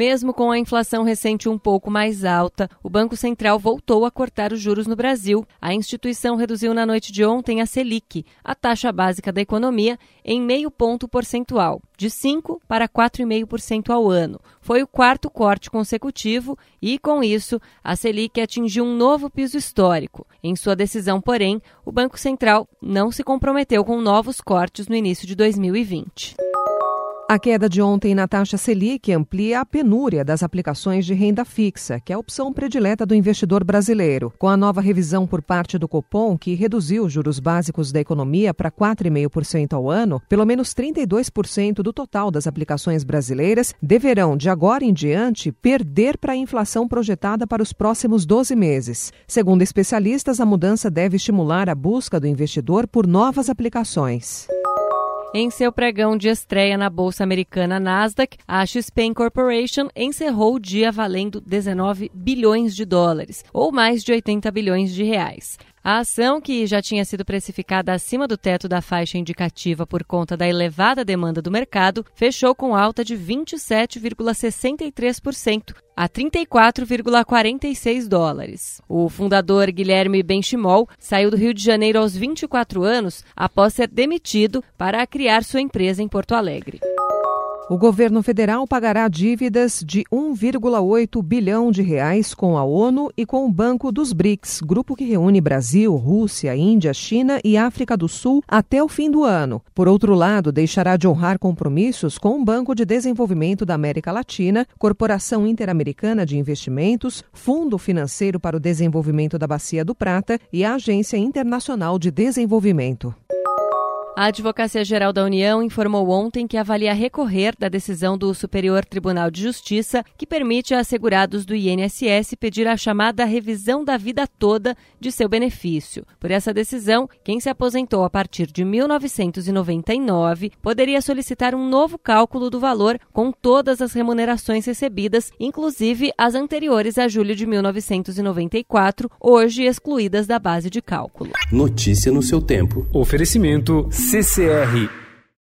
Mesmo com a inflação recente um pouco mais alta, o Banco Central voltou a cortar os juros no Brasil. A instituição reduziu na noite de ontem a Selic, a taxa básica da economia, em meio ponto percentual, de 5% para 4,5% ao ano. Foi o quarto corte consecutivo e, com isso, a Selic atingiu um novo piso histórico. Em sua decisão, porém, o Banco Central não se comprometeu com novos cortes no início de 2020. A queda de ontem na taxa Selic amplia a penúria das aplicações de renda fixa, que é a opção predileta do investidor brasileiro. Com a nova revisão por parte do Copom, que reduziu os juros básicos da economia para 4,5% ao ano, pelo menos 32% do total das aplicações brasileiras deverão, de agora em diante, perder para a inflação projetada para os próximos 12 meses. Segundo especialistas, a mudança deve estimular a busca do investidor por novas aplicações. Em seu pregão de estreia na Bolsa Americana Nasdaq, a XP Incorporation encerrou o dia valendo 19 bilhões de dólares, ou mais de 80 bilhões de reais. A ação, que já tinha sido precificada acima do teto da faixa indicativa por conta da elevada demanda do mercado, fechou com alta de 27,63% a 34,46 dólares. O fundador Guilherme Benchimol saiu do Rio de Janeiro aos 24 anos após ser demitido para criar sua empresa em Porto Alegre. O governo federal pagará dívidas de 1,8 bilhão de reais com a ONU e com o Banco dos BRICS, grupo que reúne Brasil, Rússia, Índia, China e África do Sul, até o fim do ano. Por outro lado, deixará de honrar compromissos com o Banco de Desenvolvimento da América Latina, Corporação Interamericana de Investimentos, Fundo Financeiro para o Desenvolvimento da Bacia do Prata e a Agência Internacional de Desenvolvimento. A Advocacia Geral da União informou ontem que avalia recorrer da decisão do Superior Tribunal de Justiça que permite a assegurados do INSS pedir a chamada revisão da vida toda de seu benefício. Por essa decisão, quem se aposentou a partir de 1999 poderia solicitar um novo cálculo do valor com todas as remunerações recebidas, inclusive as anteriores a julho de 1994, hoje excluídas da base de cálculo. Notícia no seu tempo. Oferecimento CCR